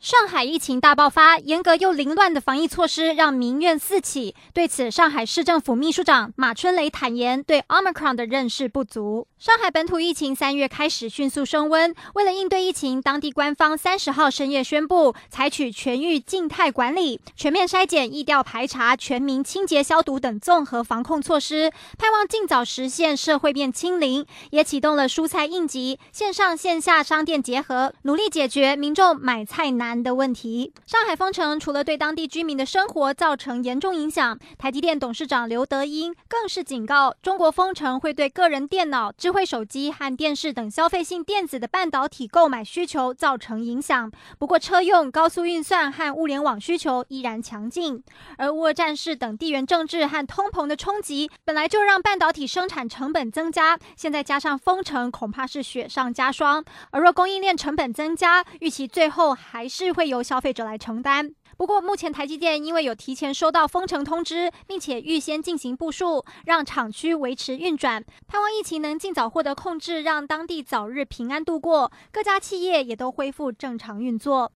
上海疫情大爆发，严格又凌乱的防疫措施让民怨四起。对此，上海市政府秘书长马春雷坦言，对 Omicron 的认识不足。上海本土疫情三月开始迅速升温，为了应对疫情，当地官方三十号深夜宣布，采取全域静态管理、全面筛检、疫调排查、全民清洁消毒等综合防控措施，盼望尽早实现社会面清零。也启动了蔬菜应急、线上线下商店结合，努力解决民众买菜难难的问题。上海封城除了对当地居民的生活造成严重影响，台积电董事长刘德英更是警告，中国封城会对个人电脑、智慧手机和电视等消费性电子的半导体购买需求造成影响。不过，车用、高速运算和物联网需求依然强劲。而乌俄战事等地缘政治和通膨的冲击，本来就让半导体生产成本增加，现在加上封城，恐怕是雪上加霜。而若供应链成本增加，预期最后还是。是会由消费者来承担。不过，目前台积电因为有提前收到封城通知，并且预先进行部署，让厂区维持运转，盼望疫情能尽早获得控制，让当地早日平安度过。各家企业也都恢复正常运作。